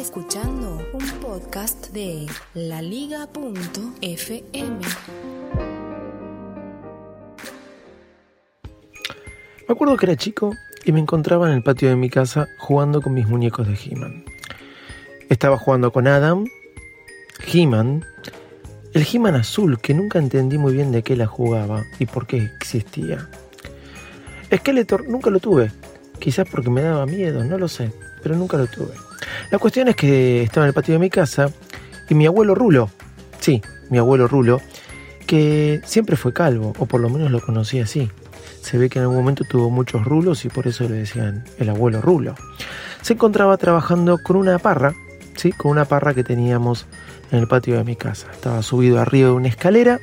Escuchando un podcast de laliga.fm. Me acuerdo que era chico y me encontraba en el patio de mi casa jugando con mis muñecos de He-Man. Estaba jugando con Adam, He-Man, el He-Man azul que nunca entendí muy bien de qué la jugaba y por qué existía. Skeletor nunca lo tuve, quizás porque me daba miedo, no lo sé, pero nunca lo tuve. La cuestión es que estaba en el patio de mi casa y mi abuelo Rulo, sí, mi abuelo Rulo, que siempre fue calvo, o por lo menos lo conocí así. Se ve que en algún momento tuvo muchos rulos y por eso le decían el abuelo Rulo. Se encontraba trabajando con una parra, sí, con una parra que teníamos en el patio de mi casa. Estaba subido arriba de una escalera,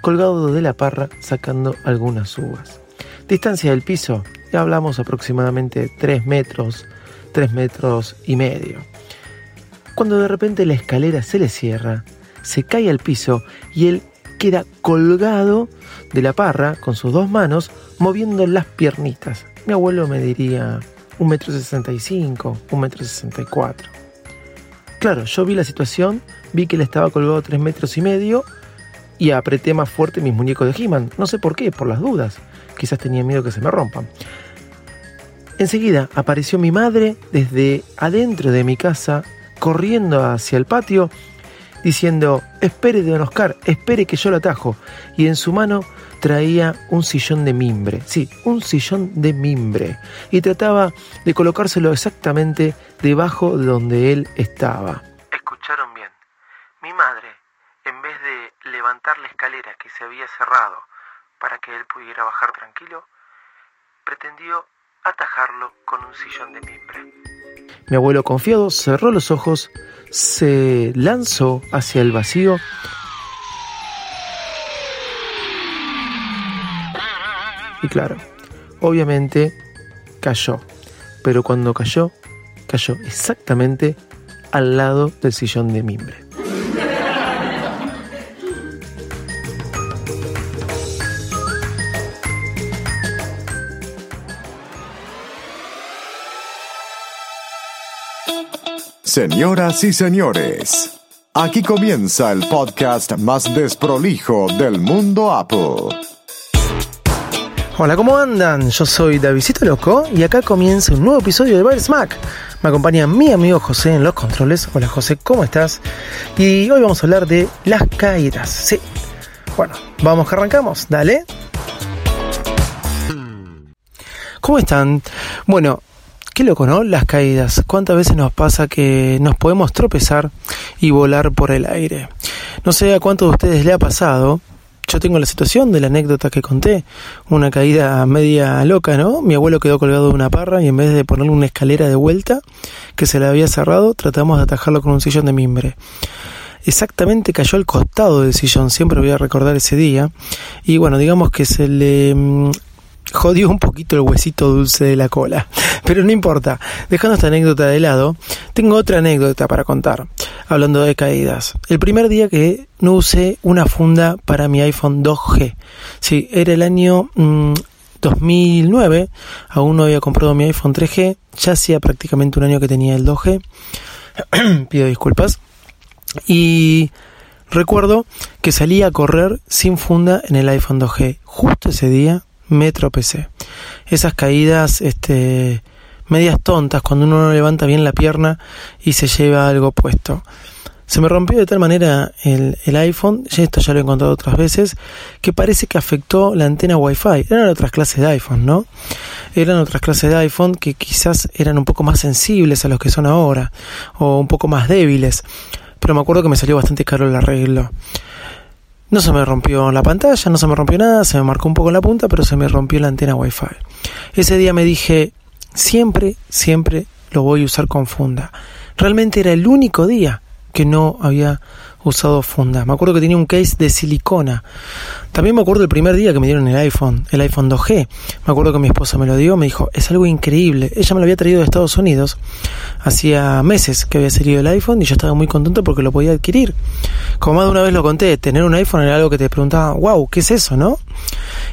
colgado de la parra, sacando algunas uvas. Distancia del piso, ya hablamos aproximadamente 3 metros, 3 metros y medio. Cuando de repente la escalera se le cierra, se cae al piso y él queda colgado de la parra con sus dos manos moviendo las piernitas. Mi abuelo me diría un metro sesenta y cinco, un metro sesenta y cuatro. Claro, yo vi la situación, vi que él estaba colgado tres metros y medio y apreté más fuerte mis muñecos de He-Man. No sé por qué, por las dudas. Quizás tenía miedo que se me rompan. Enseguida apareció mi madre desde adentro de mi casa, corriendo hacia el patio, diciendo, espere don Oscar, espere que yo lo atajo. Y en su mano traía un sillón de mimbre, sí, un sillón de mimbre. Y trataba de colocárselo exactamente debajo de donde él estaba. Escucharon bien. Mi madre, en vez de levantar la escalera que se había cerrado para que él pudiera bajar tranquilo, pretendió atajarlo con un sillón de mimbre. Mi abuelo confiado cerró los ojos, se lanzó hacia el vacío y claro, obviamente cayó, pero cuando cayó, cayó exactamente al lado del sillón de mimbre. Señoras y señores, aquí comienza el podcast más desprolijo del mundo Apple. Hola, ¿cómo andan? Yo soy Davidito Loco y acá comienza un nuevo episodio de Bar Smack. Me acompaña mi amigo José en los controles. Hola José, ¿cómo estás? Y hoy vamos a hablar de las caídas. Sí. Bueno, vamos que arrancamos. Dale. ¿Cómo están? Bueno, Qué loco, ¿no? Las caídas. ¿Cuántas veces nos pasa que nos podemos tropezar y volar por el aire? No sé a cuántos de ustedes le ha pasado. Yo tengo la situación de la anécdota que conté, una caída media loca, ¿no? Mi abuelo quedó colgado de una parra y en vez de ponerle una escalera de vuelta que se le había cerrado, tratamos de atajarlo con un sillón de mimbre exactamente cayó al costado del sillón, siempre voy a recordar ese día. Y bueno, digamos que se le mm, jodió un poquito el huesito dulce de la cola. Pero no importa, dejando esta anécdota de lado, tengo otra anécdota para contar, hablando de caídas. El primer día que no usé una funda para mi iPhone 2G. Sí, era el año 2009, mm, aún no había comprado mi iPhone 3G, ya hacía prácticamente un año que tenía el 2G. Pido disculpas. Y recuerdo que salí a correr sin funda en el iPhone 2G. Justo ese día me tropecé. Esas caídas, este, medias tontas, cuando uno no levanta bien la pierna y se lleva algo puesto. Se me rompió de tal manera el, iPhone, esto ya lo he encontrado otras veces, que parece que afectó la antena Wi-Fi. Eran otras clases de iPhone, ¿no? Eran otras clases de iPhone que quizás eran un poco más sensibles a los que son ahora, o un poco más débiles. Pero me acuerdo que me salió bastante caro el arreglo. No se me rompió la pantalla, no se me rompió nada, se me marcó un poco la punta, pero se me rompió la antena Wi-Fi. Ese día me dije, siempre, siempre lo voy a usar con funda. Realmente era el único día que no había usado funda. Me acuerdo que tenía un case de silicona. También me acuerdo el primer día que me dieron el iPhone, el iPhone 2G. Me acuerdo que mi esposa me lo dio, me dijo, es algo increíble. Ella me lo había traído de Estados Unidos. Hacía meses que había salido el iPhone y yo estaba muy contento porque lo podía adquirir. Como más de una vez lo conté, tener un iPhone era algo que te preguntaba, wow, ¿qué es eso, no?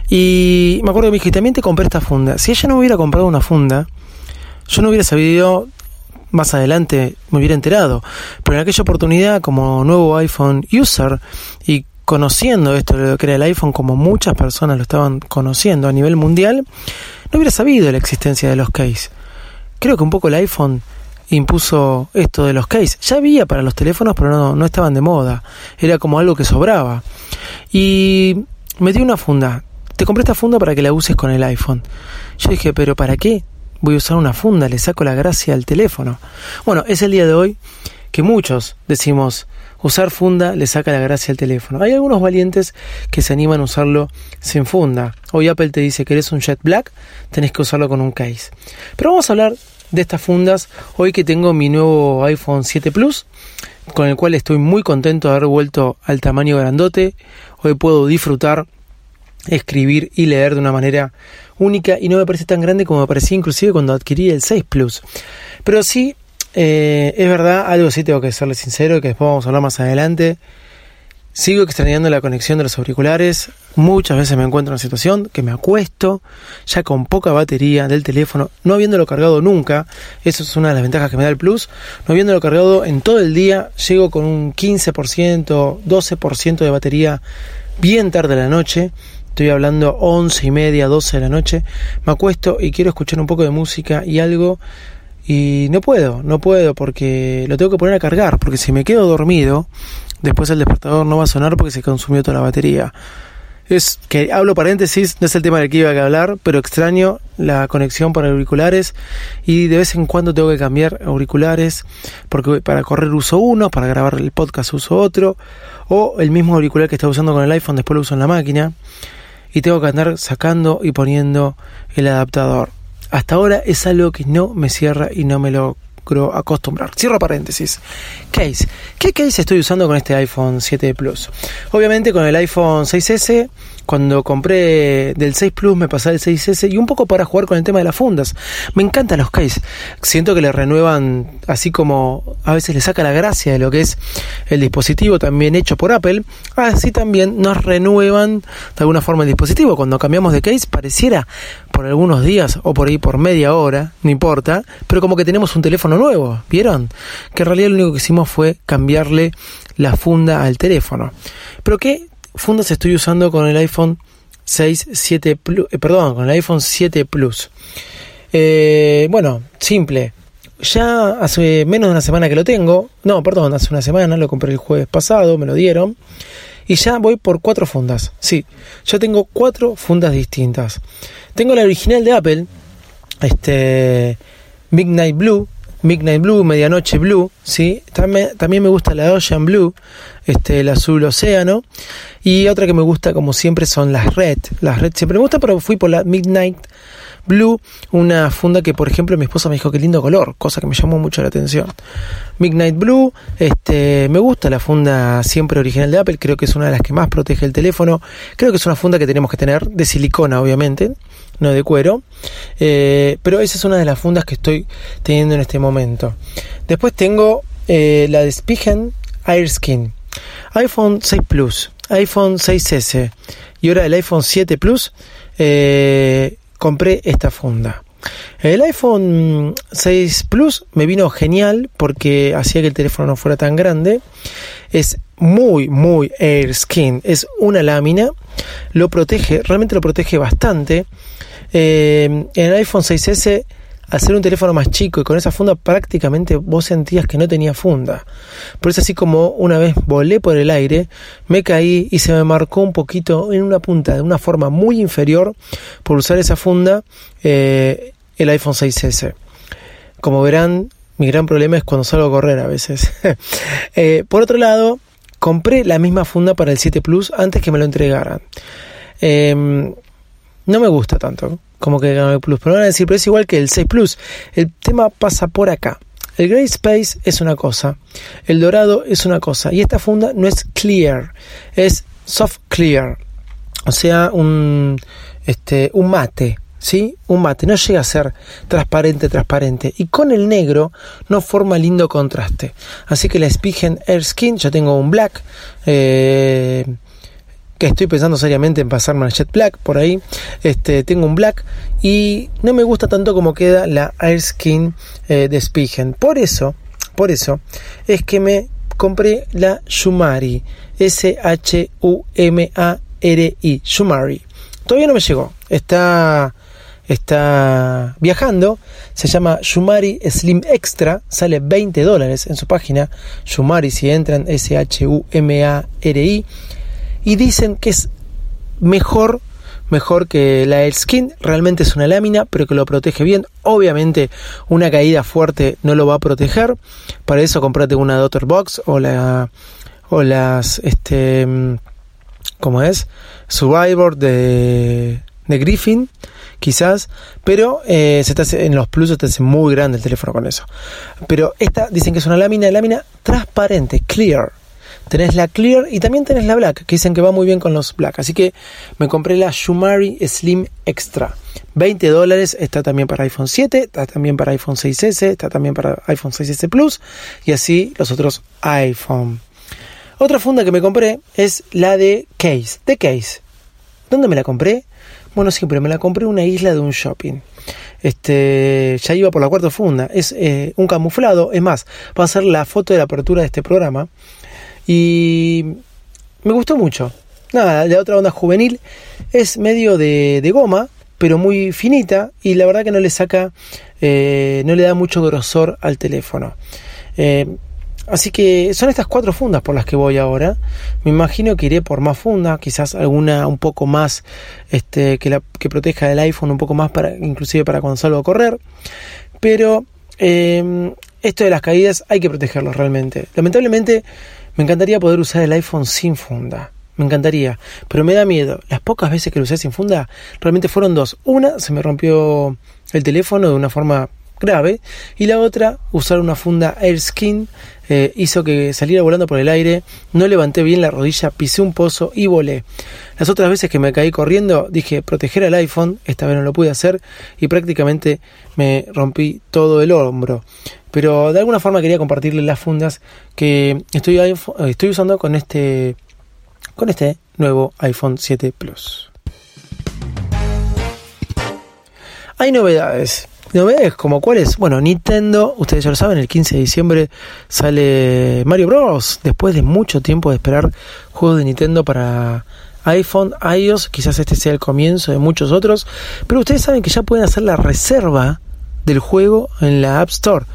Y me acuerdo que me dijo, y también te compré esta funda. Si ella no hubiera comprado una funda, yo no hubiera sabido más adelante me hubiera enterado. Pero en aquella oportunidad, como nuevo iPhone user y conociendo esto lo que era el iPhone como muchas personas lo estaban conociendo a nivel mundial, no hubiera sabido la existencia de los case. Creo que un poco el iPhone impuso esto de los case. Ya había para los teléfonos, pero no, no estaban de moda. Era como algo que sobraba. Y me dio una funda. Te compré esta funda para que la uses con el iPhone. Yo dije, pero ¿para qué? Voy a usar una funda, le saco la gracia al teléfono. Bueno, es el día de hoy que muchos decimos usar funda le saca la gracia al teléfono. Hay algunos valientes que se animan a usarlo sin funda. Hoy Apple te dice que eres un Jet Black, tenés que usarlo con un case. Pero vamos a hablar de estas fundas hoy que tengo mi nuevo iPhone 7 Plus, con el cual estoy muy contento de haber vuelto al tamaño grandote. Hoy puedo disfrutar escribir y leer de una manera única y no me parece tan grande como me parecía inclusive cuando adquirí el 6 Plus. Pero sí, eh, es verdad, algo sí tengo que serle sincero, que después vamos a hablar más adelante. Sigo extrañando la conexión de los auriculares. Muchas veces me encuentro en una situación que me acuesto ya con poca batería del teléfono, no habiéndolo cargado nunca. Eso es una de las ventajas que me da el Plus. No habiéndolo cargado en todo el día, llego con un 15%, 12% de batería bien tarde de la noche estoy hablando once y media, doce de la noche, me acuesto y quiero escuchar un poco de música y algo y no puedo, no puedo porque lo tengo que poner a cargar, porque si me quedo dormido, después el despertador no va a sonar porque se consumió toda la batería. Es que hablo paréntesis, no es el tema del que iba a hablar, pero extraño la conexión para auriculares y de vez en cuando tengo que cambiar auriculares porque para correr uso uno, para grabar el podcast uso otro, o el mismo auricular que estaba usando con el iPhone después lo uso en la máquina y tengo que andar sacando y poniendo el adaptador. Hasta ahora es algo que no me cierra y no me logro acostumbrar. Cierro paréntesis. Case. ¿Qué case estoy usando con este iPhone 7 Plus? Obviamente con el iPhone 6S cuando compré del 6 Plus me pasé el 6S y un poco para jugar con el tema de las fundas. Me encantan los case. Siento que le renuevan, así como a veces le saca la gracia de lo que es el dispositivo también hecho por Apple, así también nos renuevan de alguna forma el dispositivo. Cuando cambiamos de case pareciera por algunos días o por ahí por media hora, no importa, pero como que tenemos un teléfono nuevo, ¿vieron? Que en realidad lo único que hicimos fue cambiarle la funda al teléfono. Pero qué fundas estoy usando con el iPhone 6, 7 Plus, perdón, con el iPhone 7 Plus. Eh, bueno, simple. Ya hace menos de una semana que lo tengo. No, perdón, hace una semana, lo compré el jueves pasado, me lo dieron. Y ya voy por cuatro fundas. Sí, yo tengo cuatro fundas distintas. Tengo la original de Apple, este Midnight Blue, Midnight Blue, Medianoche Blue, ¿sí? También, me gusta la Ocean Blue, este, el azul océano. Y otra que me gusta, como siempre, son las Red. Las Red siempre me gustan, pero fui por la Midnight Blue, una funda que, por ejemplo, mi esposa me dijo que lindo color, cosa que me llamó mucho la atención. Midnight Blue, este, me gusta la funda siempre original de Apple, creo que es una de las que más protege el teléfono. Creo que es una funda que tenemos que tener de silicona, obviamente no de cuero. Eh, pero esa es una de las fundas que estoy teniendo en este momento. Después tengo eh, la de Spigen Airskin, iPhone 6 Plus, iPhone 6S y ahora el iPhone 7 Plus. Eh, compré esta funda. El iPhone 6 Plus me vino genial porque hacía que el teléfono no fuera tan grande. Es muy, muy airskin. Es una lámina. Lo protege, realmente lo protege bastante. Eh, en el iPhone 6S, al ser un teléfono más chico y con esa funda, prácticamente vos sentías que no tenía funda. Por eso, así como una vez volé por el aire, me caí y se me marcó un poquito en una punta, de una forma muy inferior, por usar esa funda, eh, el iPhone 6S. Como verán, mi gran problema es cuando salgo a correr a veces. Eh, por otro lado, compré la misma funda para el 7 Plus antes que me lo entregaran. Em, no me gusta tanto como que el Plus, pero van a decir, pero es igual que el 6 Plus. El tema pasa por acá. El Gray Space es una cosa, el dorado es una cosa, y esta funda no es clear, es soft clear, o sea, un, este, un mate, ¿sí? Un mate, no llega a ser transparente, transparente. Y con el negro no forma lindo contraste. Así que la Spigen Air Skin, yo tengo un black, eh, que estoy pensando seriamente en pasarme al Jet Black por ahí. Este, tengo un black y no me gusta tanto como queda la Air Skin eh, de Spigen. Por eso, por eso es que me compré la Shumari, S-H-U-M-A-R-I, Shumari. Todavía no me llegó, está está viajando, se llama Shumari Slim Extra, sale 20 dólares en su página, Shumari si entran S-H-U-M-A-R-I, y dicen que es mejor, mejor que la El Skin, realmente es una lámina, pero que lo protege bien, obviamente una caída fuerte no lo va a proteger, para eso comprate una Daughter Box o la o las este ¿cómo es? Survivor de, de Griffin quizás, pero eh, se te en los plus se te hace muy grande el teléfono con eso. Pero esta dicen que es una lámina, lámina transparente, clear. Tenés la clear y también tenés la black, que dicen que va muy bien con los black. Así que me compré la Shumari Slim Extra. 20 dólares, está también para iPhone 7, está también para iPhone 6S, está también para iPhone 6S Plus y así los otros iPhone. Otra funda que me compré es la de Case, de Case. ¿Dónde me la compré? Bueno, siempre me la compré en una isla de un shopping. Este, ya iba por la cuarta funda. Es eh, un camuflado. Es más, va a ser la foto de la apertura de este programa. Y me gustó mucho. Nada, la otra onda juvenil es medio de, goma, pero muy finita. Y la verdad que no le saca, eh, no le da mucho grosor al teléfono. Eh, Así que son estas cuatro fundas por las que voy ahora. Me imagino que iré por más fundas, quizás alguna un poco más este, que, la, que proteja el iPhone un poco más para, inclusive para cuando salgo a correr. Pero em, esto de las caídas hay que protegerlo realmente. Lamentablemente me encantaría poder usar el iPhone sin funda. Me encantaría, pero me da miedo. Las pocas veces que lo usé sin funda, realmente fueron dos. Una, se me rompió el teléfono de una forma grave y la otra, usar una funda AirSkin eh, hizo que saliera volando por el aire, no levanté bien la rodilla, pisé un pozo y volé. Las otras veces que me caí corriendo dije proteger al iPhone, esta vez no lo pude hacer y prácticamente me rompí todo el hombro. Pero de alguna forma quería compartirles las fundas que estoy, estoy usando con este, con este nuevo iPhone 7 Plus. Hay novedades. Novedades como cuáles? Bueno, Nintendo, ustedes ya lo saben, el 15 de diciembre sale Mario Bros. Después de mucho tiempo de esperar juegos de Nintendo para iPhone, iOS, quizás este sea el comienzo de muchos otros, pero ustedes saben que ya pueden hacer la reserva del juego en la App Store.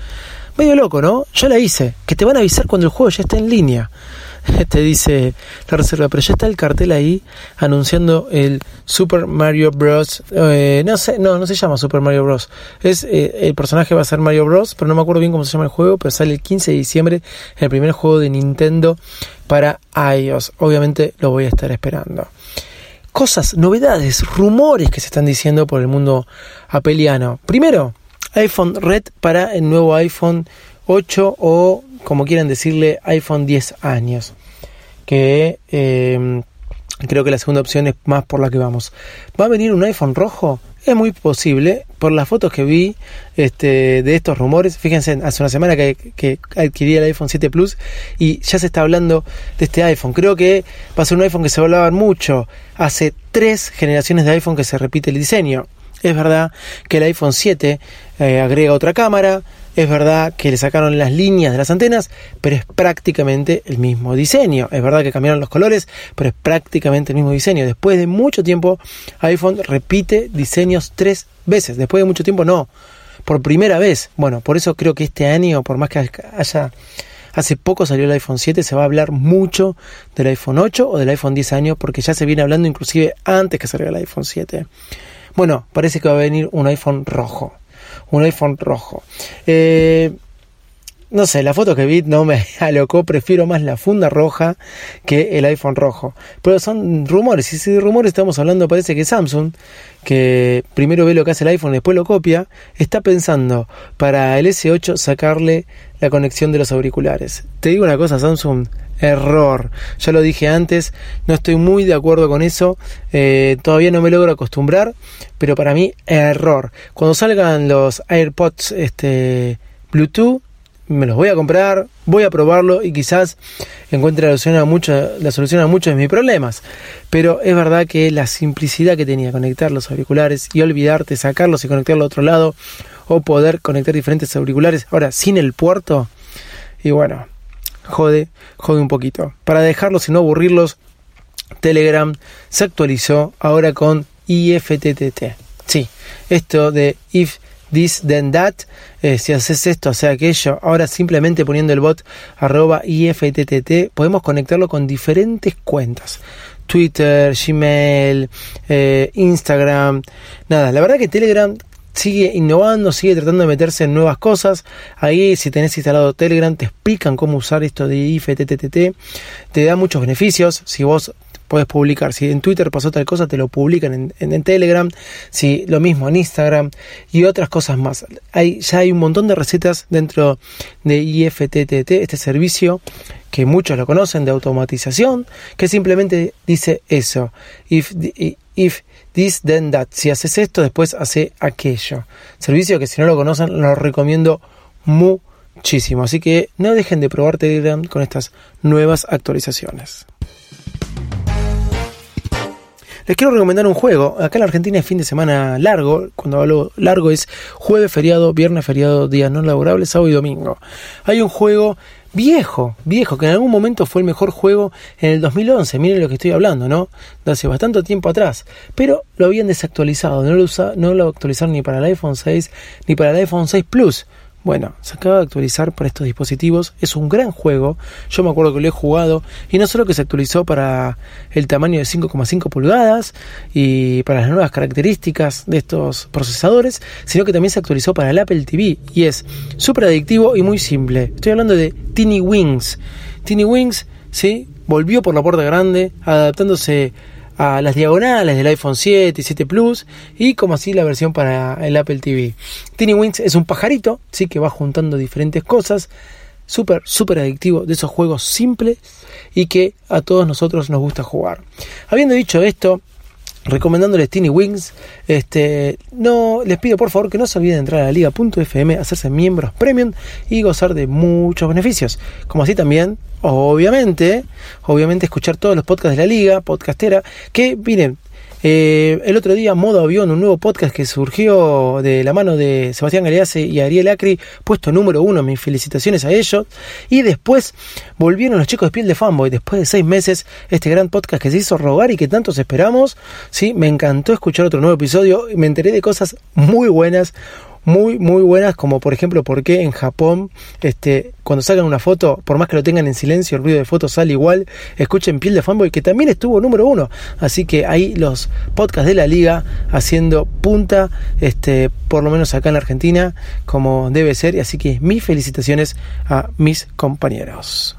Medio loco, ¿no? Yo la hice, que te van a avisar cuando el juego ya esté en línea. te dice la reserva, pero ya está el cartel ahí anunciando el Super Mario Bros. Eh, no sé, no, no se llama Super Mario Bros. Es eh, el personaje va a ser Mario Bros, pero no me acuerdo bien cómo se llama el juego, pero sale el 15 de diciembre el primer juego de Nintendo para iOS. Obviamente lo voy a estar esperando. Cosas, novedades, rumores que se están diciendo por el mundo apeliano. Primero, iPhone Red para el nuevo iPhone 8 o como quieran decirle, iPhone 10 años. Que eh, creo que la segunda opción es más por la que vamos. ¿Va a venir un iPhone rojo? Es muy posible, por las fotos que vi este, de estos rumores. Fíjense, hace una semana que, adquirí el iPhone 7 Plus y ya se está hablando de este iPhone. Creo que va a ser un iPhone que se hablaba mucho. Hace tres generaciones de iPhone que se repite el diseño. Es verdad que el iPhone 7 eh, agrega otra cámara, es verdad que le sacaron las líneas de las antenas, pero es prácticamente el mismo diseño. Es verdad que cambiaron los colores, pero es prácticamente el mismo diseño. Después de mucho tiempo, iPhone repite diseños tres veces. Después de mucho tiempo, no. Por primera vez. Bueno, por eso creo que este año, por más que haya Hace poco salió el iPhone 7, se va a hablar mucho del iPhone 8 o del iPhone 10 años porque ya se viene hablando inclusive antes que salga el iPhone 7. Bueno, parece que va a venir un iPhone rojo un iPhone rojo. Eh, no sé, la foto que vi no me alocó, prefiero más la funda roja que el iPhone rojo. Pero son rumores, y si rumores estamos hablando, parece que Samsung, que primero ve lo que hace el iPhone y después lo copia, está pensando para el S8 sacarle la conexión de los auriculares. Te digo una cosa, Samsung, error. Ya lo dije antes, no estoy muy de acuerdo con eso, eh, todavía no me logro acostumbrar, pero para mí error. Cuando salgan los AirPods este, Bluetooth, me los voy a comprar, voy a probarlo y quizás encuentre la solución a, la solución a muchos de mis problemas. Pero es verdad que la simplicidad que tenía conectar los auriculares y olvidarte, sacarlos y conectarlo a otro lado, o poder conectar diferentes auriculares, ahora sin el puerto, y bueno, jode, jode un poquito. Para dejarlos y no aburrirlos, Telegram se actualizó ahora con IFTTT. Sí, esto de if this then that, eh, si haces esto, hace aquello, ahora simplemente poniendo el bot arroba IFTTT podemos conectarlo con diferentes cuentas. Twitter, Gmail, eh, Instagram, nada, la verdad que Telegram sigue innovando, sigue tratando de meterse en nuevas cosas. Ahí, si tenés instalado Telegram, te explican cómo usar esto de IFTTT. Te da muchos beneficios. Si vos puedes publicar, si en Twitter pasó tal cosa, te lo publican en, Telegram. Si lo mismo en Instagram y otras cosas más. Hay, ya hay un montón de recetas dentro de IFTTT, este servicio que muchos lo conocen de automatización, que simplemente dice eso. If, if this, then that. Si haces esto, después hace aquello. Servicio que si no lo conocen, lo recomiendo muchísimo. Así que no dejen de probar Telegram con estas nuevas actualizaciones. Les quiero recomendar un juego. Acá en Argentina es fin de semana largo. Cuando hablo largo es jueves feriado, viernes feriado, días no laborables, sábado y domingo. Hay un juego viejo, viejo, que en algún momento fue el mejor juego en el 2011, miren lo que estoy hablando, ¿no? De hace bastante tiempo atrás, pero lo habían desactualizado, no lo, no lo actualizaron ni para el iPhone 6 ni para el iPhone 6 Plus. Bueno, se acaba de actualizar para estos dispositivos. Es un gran juego. Yo me acuerdo que lo he jugado. Y no solo que se actualizó para el tamaño de 5,5 pulgadas y para las nuevas características de estos procesadores, sino que también se actualizó para el Apple TV. Y es súper adictivo y muy simple. Estoy hablando de Tiny Wings. Tiny Wings, sí, volvió por la puerta grande, adaptándose a las diagonales del iPhone 7 y 7 Plus y como así la versión para el Apple TV. Tiny Wings es un pajarito, sí que va juntando diferentes cosas, súper, súper adictivo de esos juegos simples y que a todos nosotros nos gusta jugar. Habiendo dicho esto, recomendándoles Tiny Wings. Este, no, les pido por favor que no se olviden de entrar a la liga.fm, hacerse miembros premium y gozar de muchos beneficios. Como así también, obviamente, obviamente escuchar todos los podcasts de la liga, podcastera, que miren, eh, el otro día, Modo Avión, un nuevo podcast que surgió de la mano de Sebastián Galease y Ariel Acri, puesto número uno, mis felicitaciones a ellos. Y después volvieron los chicos de Piel de Fanboy, después de seis meses, este gran podcast que se hizo rogar y que tantos esperamos. Sí, me encantó escuchar otro nuevo episodio me enteré de cosas muy buenas, muy, muy buenas, como por ejemplo, por qué en Japón, este, cuando sacan una foto, por más que lo tengan en silencio, el ruido de foto sale igual. Escuchen Piel de Fanboy, que también estuvo número uno. Así que ahí los podcasts de la liga haciendo punta, este, por lo menos acá en la Argentina, como debe ser. Así que mis felicitaciones a mis compañeros.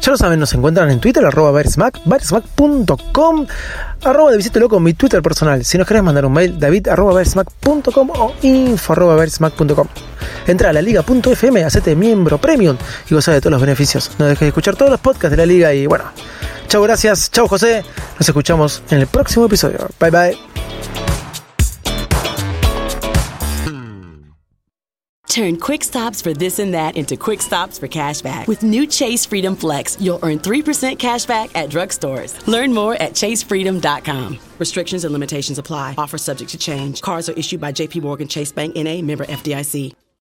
Ya lo saben, nos encuentran en Twitter, arroba versmac, versmac.com, arroba de visito loco mi Twitter personal. Si nos querés mandar un mail, david arroba o info arroba. Entra a la liga.fm, hacete miembro premium y goza de todos los beneficios. No dejes de escuchar todos los podcasts de la liga y bueno. Chao, gracias. Chao, José. Nos escuchamos en el próximo episodio. Bye, bye. Turn quick stops for this and that into quick stops for cash back. With new Chase Freedom Flex, you'll earn 3% cash back at drugstores. Learn more at chasefreedom.com. Restrictions and limitations apply. Offer subject to change. Cards are issued by JP Morgan Chase Bank NA member FDIC.